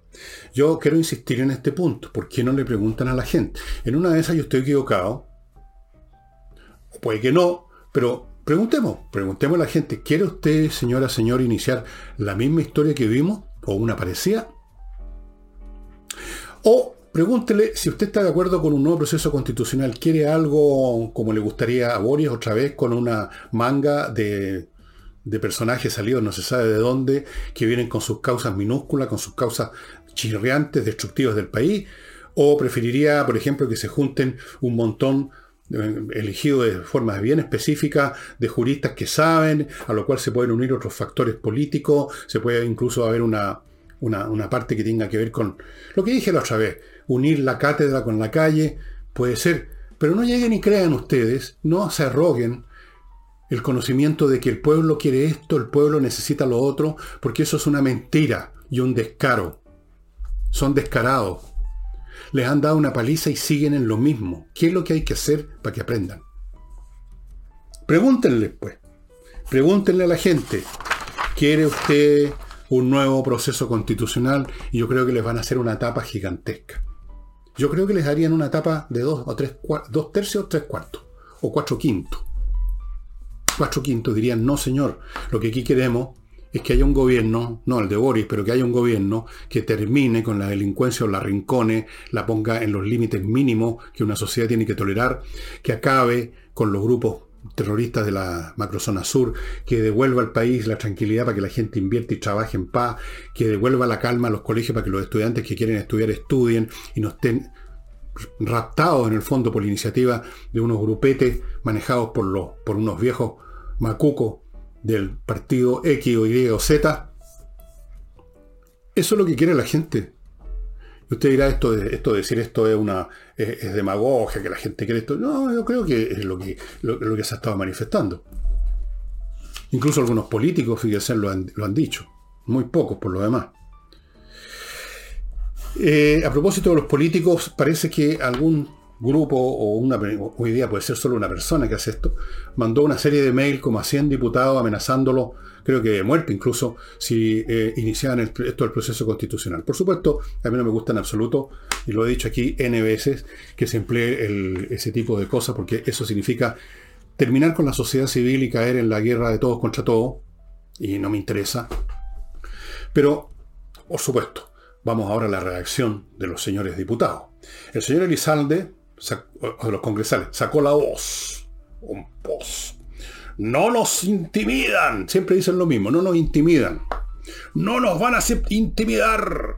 Yo quiero insistir en este punto. ¿Por qué no le preguntan a la gente? En una de esas yo estoy equivocado. Puede que no, pero preguntemos. Preguntemos a la gente. ¿Quiere usted, señora, señor, iniciar la misma historia que vimos? ¿O una parecida? O pregúntele si usted está de acuerdo con un nuevo proceso constitucional. ¿Quiere algo como le gustaría a Boris otra vez con una manga de de personajes salidos no se sabe de dónde, que vienen con sus causas minúsculas, con sus causas chirriantes, destructivos del país, o preferiría, por ejemplo, que se junten un montón eh, elegido de forma bien específica de juristas que saben, a lo cual se pueden unir otros factores políticos, se puede incluso haber una, una, parte que tenga que ver con lo que dije la otra vez, unir la cátedra con la calle, puede ser, pero no lleguen y crean ustedes, no se arroguen el conocimiento de que el pueblo quiere esto, el pueblo necesita lo otro, porque eso es una mentira y un descaro. Son descarados. Les han dado una paliza y siguen en lo mismo. ¿Qué es lo que hay que hacer para que aprendan? Pregúntenle, pues. Pregúntenle a la gente. ¿Quiere usted un nuevo proceso constitucional? Y yo creo que les van a hacer una etapa gigantesca. Yo creo que les darían una etapa de dos o tres dos tercios, tres cuartos. O cuatro quintos. Cuatro quintos dirían, no señor, lo que aquí queremos es que haya un gobierno, no el de Boris, pero que haya un gobierno que termine con la delincuencia o la rincone, la ponga en los límites mínimos que una sociedad tiene que tolerar, que acabe con los grupos terroristas de la macrozona sur, que devuelva al país la tranquilidad para que la gente invierte y trabaje en paz, que devuelva la calma a los colegios para que los estudiantes que quieren estudiar estudien y no estén raptados en el fondo por la iniciativa de unos grupetes manejados por, los, por unos viejos macucos del partido X o Y o Z. Eso es lo que quiere la gente. Y usted dirá, esto de, esto decir esto es una es, demagogia, que la gente quiere esto. No, yo creo que es lo que, lo, que se ha estado manifestando. Incluso algunos políticos, fíjense, lo han, lo han dicho. Muy pocos por lo demás. Eh, a propósito de los políticos, parece que algún grupo o una hoy día puede ser solo una persona que hace esto, mandó una serie de mails como a 100 diputados amenazándolo, creo que de muerte incluso, si eh, iniciaban esto del proceso constitucional. Por supuesto, a mí no me gusta en absoluto, y lo he dicho aquí N veces, que se emplee ese tipo de cosas, porque eso significa terminar con la sociedad civil y caer en la guerra de todos contra todos, y no me interesa. Pero, por supuesto, Vamos ahora a la reacción de los señores diputados. El señor Elizalde, de los congresales, sacó la voz. Un pos. No nos intimidan. Siempre dicen lo mismo, no nos intimidan. No nos van a intimidar.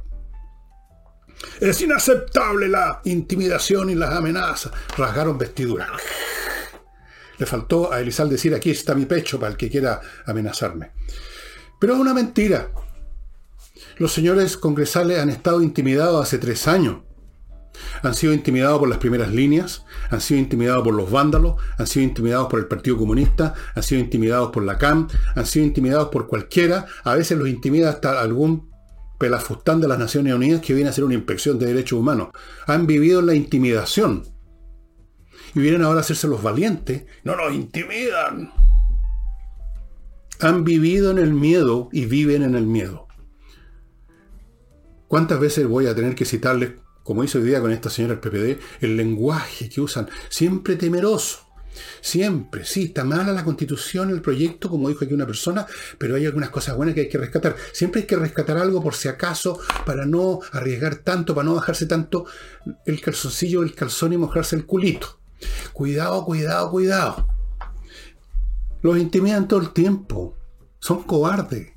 Es inaceptable la intimidación y las amenazas. Rasgaron vestiduras. Le faltó a Elizalde decir, aquí está mi pecho para el que quiera amenazarme. Pero es una mentira. Los señores congresales han estado intimidados hace tres años. Han sido intimidados por las primeras líneas, han sido intimidados por los vándalos, han sido intimidados por el Partido Comunista, han sido intimidados por la CAM, han sido intimidados por cualquiera. A veces los intimida hasta algún pelafustán de las Naciones Unidas que viene a hacer una inspección de derechos humanos. Han vivido en la intimidación. Y vienen ahora a hacerse los valientes. No nos intimidan. Han vivido en el miedo y viven en el miedo. ¿Cuántas veces voy a tener que citarles, como hizo hoy día con esta señora del PPD, el lenguaje que usan? Siempre temeroso. Siempre, sí, está mala la constitución, el proyecto, como dijo aquí una persona, pero hay algunas cosas buenas que hay que rescatar. Siempre hay que rescatar algo por si acaso, para no arriesgar tanto, para no bajarse tanto el calzoncillo, el calzón y mojarse el culito. Cuidado, cuidado, cuidado. Los intimidan todo el tiempo. Son cobardes.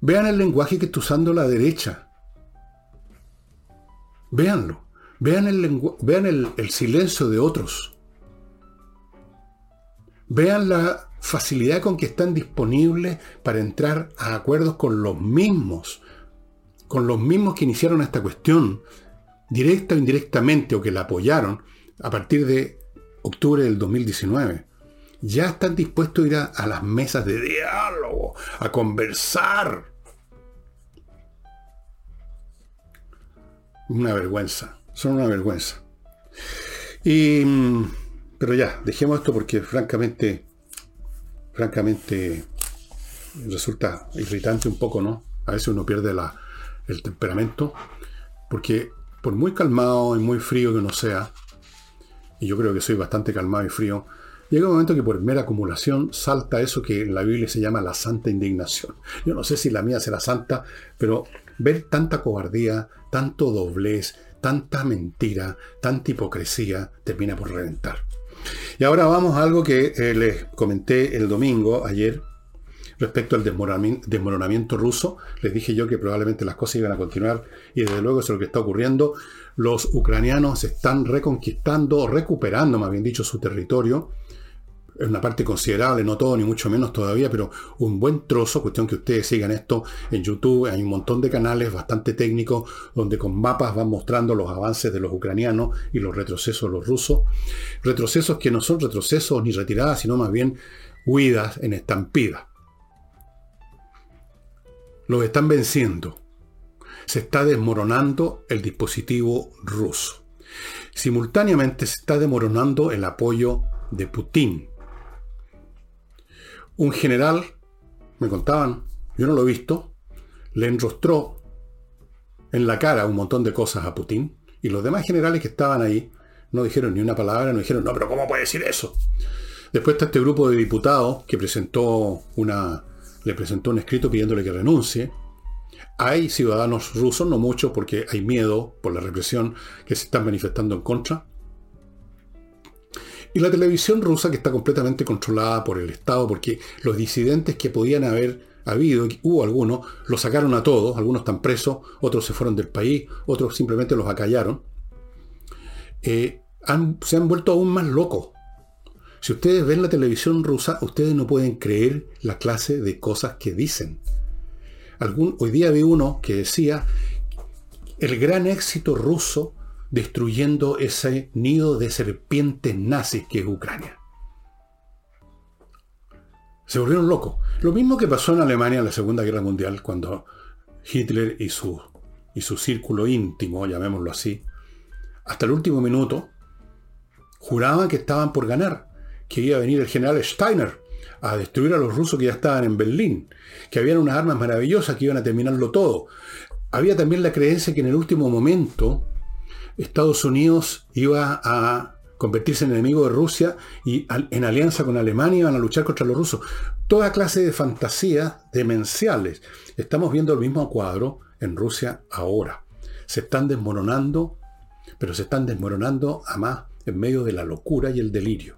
Vean el lenguaje que está usando la derecha. Véanlo. Vean, el, vean el, silencio de otros. Vean la facilidad con que están disponibles para entrar a acuerdos con los mismos, con los mismos que iniciaron esta cuestión, directa o indirectamente, o que la apoyaron a partir de octubre del 2019. Ya están dispuestos a ir a las mesas de diálogo, a conversar. Una vergüenza. Son una vergüenza. Y, pero ya, dejemos esto porque francamente, francamente resulta irritante un poco, ¿no? A veces uno pierde la, el temperamento porque por muy calmado y muy frío que uno sea, y yo creo que soy bastante calmado y frío, llega un momento que por mera acumulación salta eso que en la Biblia se llama la santa indignación. Yo no sé si la mía será santa, pero ver tanta cobardía, tanto doblez, tanta mentira, tanta hipocresía, termina por reventar. Y ahora vamos a algo que eh, les comenté el domingo, ayer, respecto al desmoronamiento, ruso. Les dije yo que probablemente las cosas iban a continuar y desde luego eso es lo que está ocurriendo. Los ucranianos están reconquistando, recuperando, más bien dicho, su territorio una parte considerable, no todo ni mucho menos todavía, pero un buen trozo, cuestión que ustedes sigan esto en YouTube, hay un montón de canales bastante técnicos donde con mapas van mostrando los avances de los ucranianos y los retrocesos de los rusos. Retrocesos que no son retrocesos ni retiradas, sino más bien huidas en estampida. Los están venciendo. Se está desmoronando el dispositivo ruso. Simultáneamente se está desmoronando el apoyo de Putin un general, me contaban, yo no lo he visto, le enrostró en la cara un montón de cosas a Putin y los demás generales que estaban ahí no dijeron ni una palabra, no dijeron, no, pero ¿cómo puede decir eso? Después está este grupo de diputados que presentó una, le presentó un escrito pidiéndole que renuncie. Hay ciudadanos rusos, no muchos, porque hay miedo por la represión que se están manifestando en contra. Y la televisión rusa que está completamente controlada por el Estado, porque los disidentes que podían haber habido, hubo algunos, los sacaron a todos, algunos están presos, otros se fueron del país, otros simplemente los acallaron. eh, se han vuelto aún más locos. Si ustedes ven la televisión rusa, ustedes no pueden creer la clase de cosas que dicen. Hoy día vi uno que decía el gran éxito ruso destruyendo ese nido de serpientes nazis que es Ucrania. Se volvieron locos. Lo mismo que pasó en Alemania en la Segunda Guerra Mundial, cuando Hitler y su, y su círculo íntimo, llamémoslo así, hasta el último minuto, juraban que estaban por ganar, que iba a venir el general Steiner a destruir a los rusos que ya estaban en Berlín, que habían unas armas maravillosas que iban a terminarlo todo. Había también la creencia que en el último momento Estados Unidos iba a convertirse en enemigo de Rusia y en alianza con Alemania iban a luchar contra los rusos. Toda clase de fantasías demenciales. Estamos viendo el mismo cuadro en Rusia ahora. Se están desmoronando, pero se están desmoronando a más en medio de la locura y el delirio.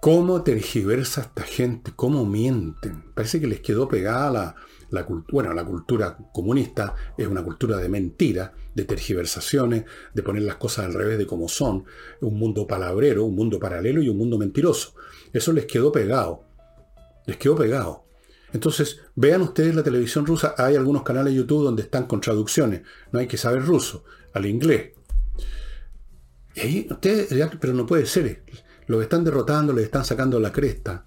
¿Cómo tergiversa esta gente? ¿Cómo mienten? Parece que les quedó pegada la, la, bueno, la cultura comunista es una cultura de mentira, de tergiversaciones, de poner las cosas al revés de como son, un mundo palabrero, un mundo paralelo y un mundo mentiroso. Eso les quedó pegado. Les quedó pegado. Entonces, vean ustedes la televisión rusa, hay algunos canales de YouTube donde están con traducciones, no hay que saber ruso, al inglés. Y ustedes, pero no puede ser, los están derrotando, les están sacando la cresta.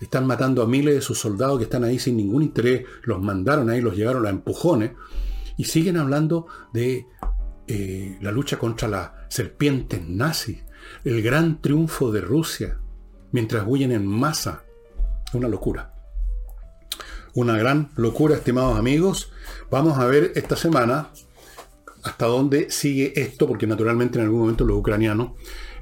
Están matando a miles de sus soldados que están ahí sin ningún interés. Los mandaron ahí, los llegaron a empujones. Y siguen hablando de eh, la lucha contra las serpientes nazis. El gran triunfo de Rusia. Mientras huyen en masa. Una locura. Una gran locura, estimados amigos. Vamos a ver esta semana hasta dónde sigue esto, porque naturalmente en algún momento los ucranianos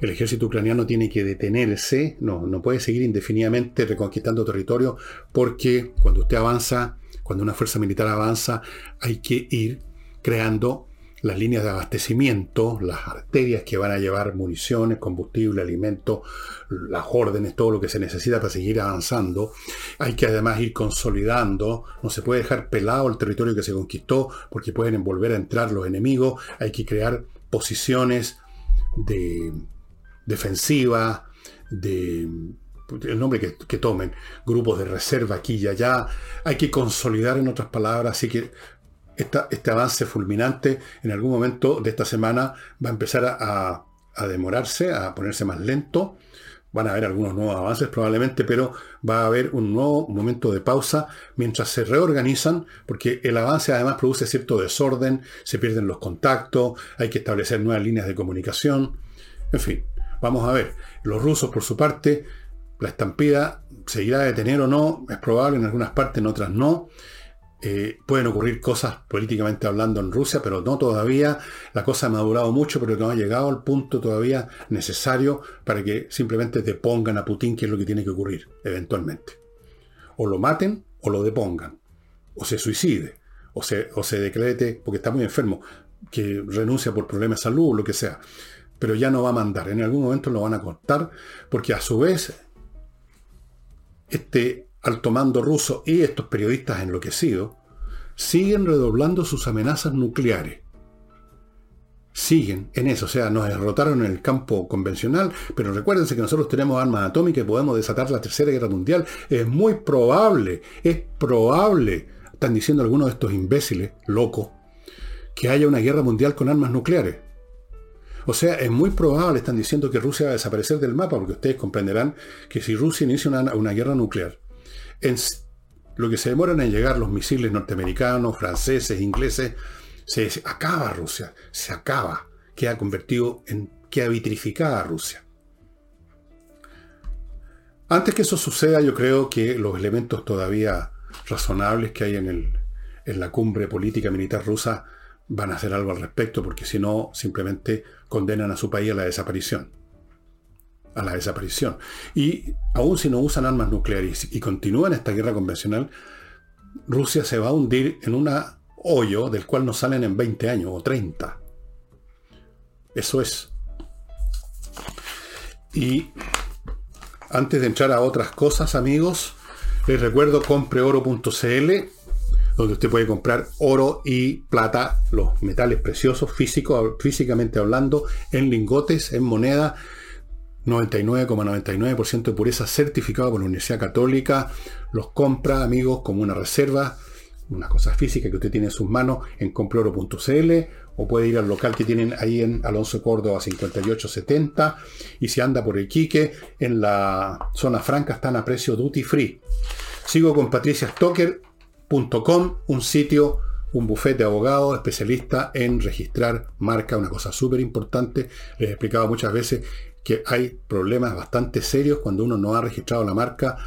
el ejército ucraniano tiene que detenerse, no, no puede seguir indefinidamente reconquistando territorio, porque cuando usted avanza, cuando una fuerza militar avanza, hay que ir creando las líneas de abastecimiento, las arterias que van a llevar municiones, combustible, alimentos, las órdenes, todo lo que se necesita para seguir avanzando. Hay que además ir consolidando, no se puede dejar pelado el territorio que se conquistó porque pueden volver a entrar los enemigos, hay que crear posiciones de defensiva, de el nombre que, tomen, grupos de reserva aquí y allá. Hay que consolidar en otras palabras, así que este avance fulminante en algún momento de esta semana va a empezar a, demorarse, a ponerse más lento. Van a haber algunos nuevos avances probablemente, pero va a haber un nuevo momento de pausa mientras se reorganizan, porque el avance además produce cierto desorden, se pierden los contactos, hay que establecer nuevas líneas de comunicación, en fin. Vamos a ver, los rusos por su parte, la estampida seguirá de tener o no, es probable en algunas partes, en otras no. Eh, pueden ocurrir cosas políticamente hablando en Rusia, pero no todavía. La cosa ha madurado mucho, pero no ha llegado al punto todavía necesario para que simplemente depongan a Putin, que es lo que tiene que ocurrir eventualmente. O lo maten o lo depongan. O se suicide. O se, o se decrete, porque está muy enfermo, que renuncia por problemas de salud o lo que sea pero ya no va a mandar. En algún momento lo van a cortar, porque a su vez, este alto mando ruso y estos periodistas enloquecidos siguen redoblando sus amenazas nucleares. Siguen en eso, o sea, nos derrotaron en el campo convencional, pero recuérdense que nosotros tenemos armas atómicas y podemos desatar la Tercera Guerra Mundial. Es muy probable, es probable, están diciendo algunos de estos imbéciles, locos, que haya una guerra mundial con armas nucleares. O sea, es muy probable, están diciendo que Rusia va a desaparecer del mapa, porque ustedes comprenderán que si Rusia inicia una, guerra nuclear, en lo que se demoran en llegar los misiles norteamericanos, franceses, ingleses, se acaba Rusia, se acaba, queda convertido en, queda vitrificada Rusia. Antes que eso suceda, yo creo que los elementos todavía razonables que hay en, el, en la cumbre política militar rusa van a hacer algo al respecto, porque si no, simplemente condenan a su país a la desaparición. A la desaparición. Y aún si no usan armas nucleares y continúan esta guerra convencional, Rusia se va a hundir en un hoyo del cual no salen en 20 años o 30. Eso es. Y antes de entrar a otras cosas, amigos, les recuerdo compreoro.cl donde usted puede comprar oro y plata, los metales preciosos, físicos, físicamente hablando, en lingotes, en moneda, 99,99% de pureza certificado por la Universidad Católica, los compra, amigos, como una reserva, una cosa física que usted tiene en sus manos en comproro.cl o puede ir al local que tienen ahí en Alonso Córdoba 5870 y si anda por Iquique, en la zona franca están a precio duty free. Sigo con patriciastocker.com, un sitio, un bufete de abogados especialista en registrar marca, una cosa súper importante. Les he explicado muchas veces que hay problemas bastante serios cuando uno no ha registrado la marca,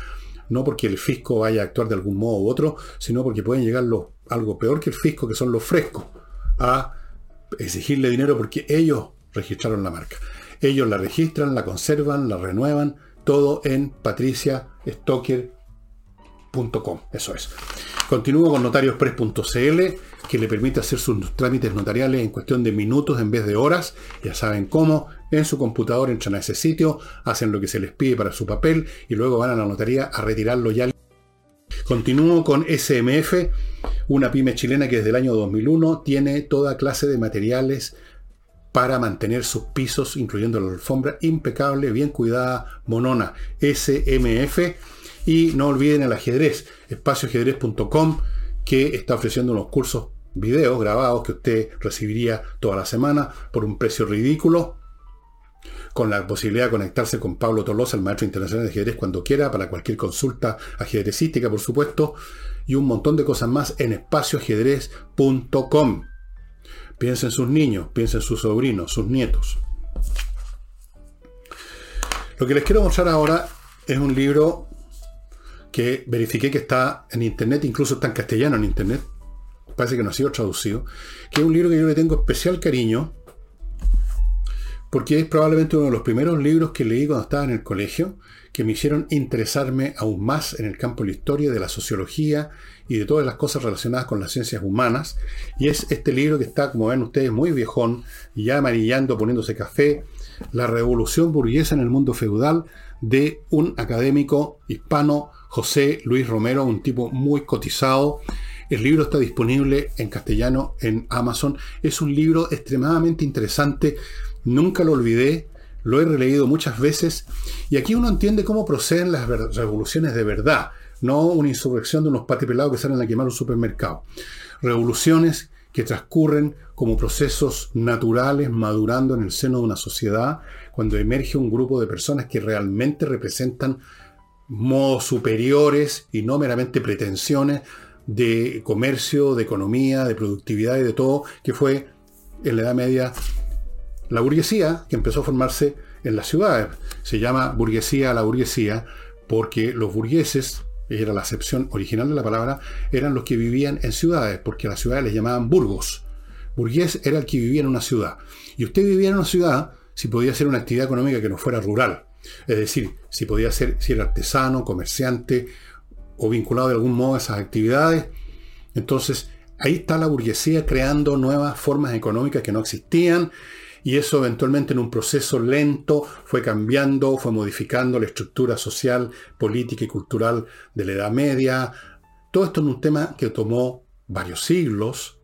no porque el fisco vaya a actuar de algún modo u otro, sino porque pueden llegar los, algo peor que el fisco, que son los frescos, a exigirle dinero porque ellos registraron la marca. Ellos la registran, la conservan, la renuevan, todo en patriciastocker.com. Eso es. Continúo con notariospress.cl que le permite hacer sus trámites notariales en cuestión de minutos en vez de horas. Ya saben cómo. En su computador entran a ese sitio, hacen lo que se les pide para su papel y luego van a la notaría a retirarlo ya. Continúo con SMF, una pyme chilena que desde el año 2001 tiene toda clase de materiales para mantener sus pisos, incluyendo la alfombra, impecable, bien cuidada, monona. SMF. Y no olviden el ajedrez, espacioajedrez.com, que está ofreciendo unos cursos videos grabados que usted recibiría toda la semana por un precio ridículo con la posibilidad de conectarse con Pablo Tolosa, el maestro internacional de ajedrez, cuando quiera, para cualquier consulta ajedrecística, por supuesto, y un montón de cosas más en espacioajedrez.com. Piensen en sus niños, piensen en sus sobrinos, sus nietos. Lo que les quiero mostrar ahora es un libro que verifiqué que está en internet, incluso está en castellano en internet, parece que no ha sido traducido, que es un libro que yo le tengo especial cariño, porque es probablemente uno de los primeros libros que leí cuando estaba en el colegio, que me hicieron interesarme aún más en el campo de la historia, de la sociología y de todas las cosas relacionadas con las ciencias humanas. Y es este libro que está, como ven ustedes, muy viejón, ya amarillando, poniéndose café, La revolución burguesa en el mundo feudal, de un académico hispano, José Luis Romero, un tipo muy cotizado. El libro está disponible en castellano en Amazon. Es un libro extremadamente interesante Nunca lo olvidé, lo he releído muchas veces, y aquí uno entiende cómo proceden las revoluciones de verdad, no una insurrección de unos patipelados que salen a quemar un supermercado. Revoluciones que transcurren como procesos naturales madurando en el seno de una sociedad, cuando emerge un grupo de personas que realmente representan modos superiores y no meramente pretensiones de comercio, de economía, de productividad y de todo, que fue en la Edad Media la burguesía que empezó a formarse en las ciudades. Se llama burguesía a la burguesía porque los burgueses, era la acepción original de la palabra, eran los que vivían en ciudades, porque a las ciudades les llamaban burgos. Burgués era el que vivía en una ciudad. Y usted vivía en una ciudad si podía hacer una actividad económica que no fuera rural. Es decir, si podía ser, si era artesano, comerciante o vinculado de algún modo a esas actividades. Entonces, ahí está la burguesía creando nuevas formas económicas que no existían y eso eventualmente en un proceso lento fue cambiando, fue modificando la estructura social, política y cultural de la Edad Media. Todo esto en un tema que tomó varios siglos.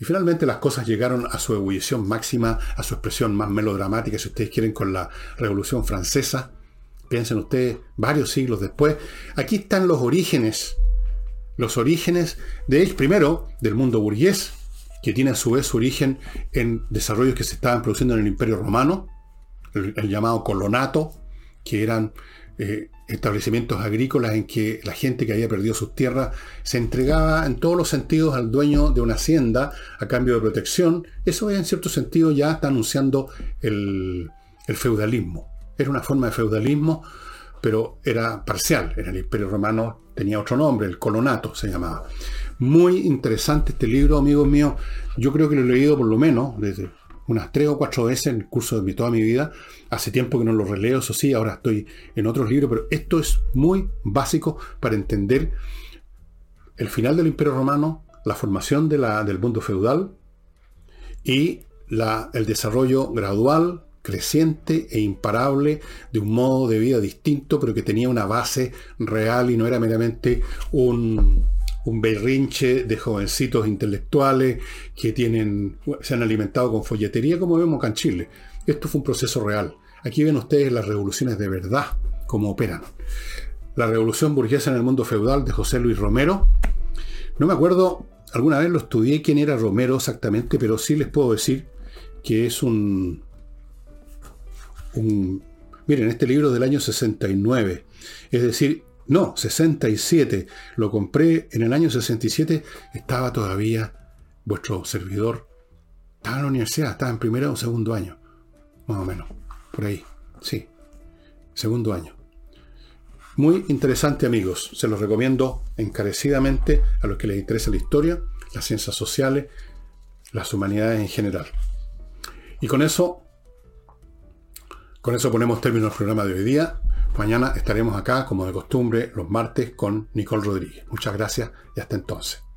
Y finalmente las cosas llegaron a su ebullición máxima, a su expresión más melodramática, si ustedes quieren, con la Revolución Francesa. Piensen ustedes, varios siglos después. Aquí están los orígenes. Los orígenes de, primero, del mundo burgués, que tiene a su vez su origen en desarrollos que se estaban produciendo en el Imperio Romano, el, llamado colonato, que eran eh, establecimientos agrícolas en que la gente que había perdido sus tierras se entregaba en todos los sentidos al dueño de una hacienda a cambio de protección. Eso en cierto sentido ya está anunciando el, el feudalismo. Era una forma de feudalismo, pero era parcial. En el Imperio Romano tenía otro nombre, el colonato se llamaba. Muy interesante este libro, amigos míos. Yo creo que lo he leído por lo menos desde unas tres o cuatro veces en el curso de toda mi vida. Hace tiempo que no lo releo, eso sí, ahora estoy en otros libros, pero esto es muy básico para entender el final del Imperio Romano, la formación de la, del mundo feudal y la, el desarrollo gradual, creciente e imparable de un modo de vida distinto, pero que tenía una base real y no era meramente un, un berrinche de jovencitos intelectuales que tienen, se han alimentado con folletería, como vemos acá en Chile. Esto fue un proceso real. Aquí ven ustedes las revoluciones de verdad, cómo operan. La revolución burguesa en el mundo feudal de José Luis Romero. No me acuerdo, alguna vez lo estudié quién era Romero exactamente, pero sí les puedo decir que es un, un miren, este libro del año 69, es decir, no, 67. Lo compré en el año 67. Estaba todavía vuestro servidor. Estaba en la universidad, estaba en primero o segundo año. Más o menos. Por ahí. Sí. Segundo año. Muy interesante amigos. Se los recomiendo encarecidamente a los que les interesa la historia, las ciencias sociales, las humanidades en general. Y con eso, con eso ponemos término al programa de hoy día. Mañana estaremos acá, como de costumbre, los martes con Nicole Rodríguez. Muchas gracias y hasta entonces.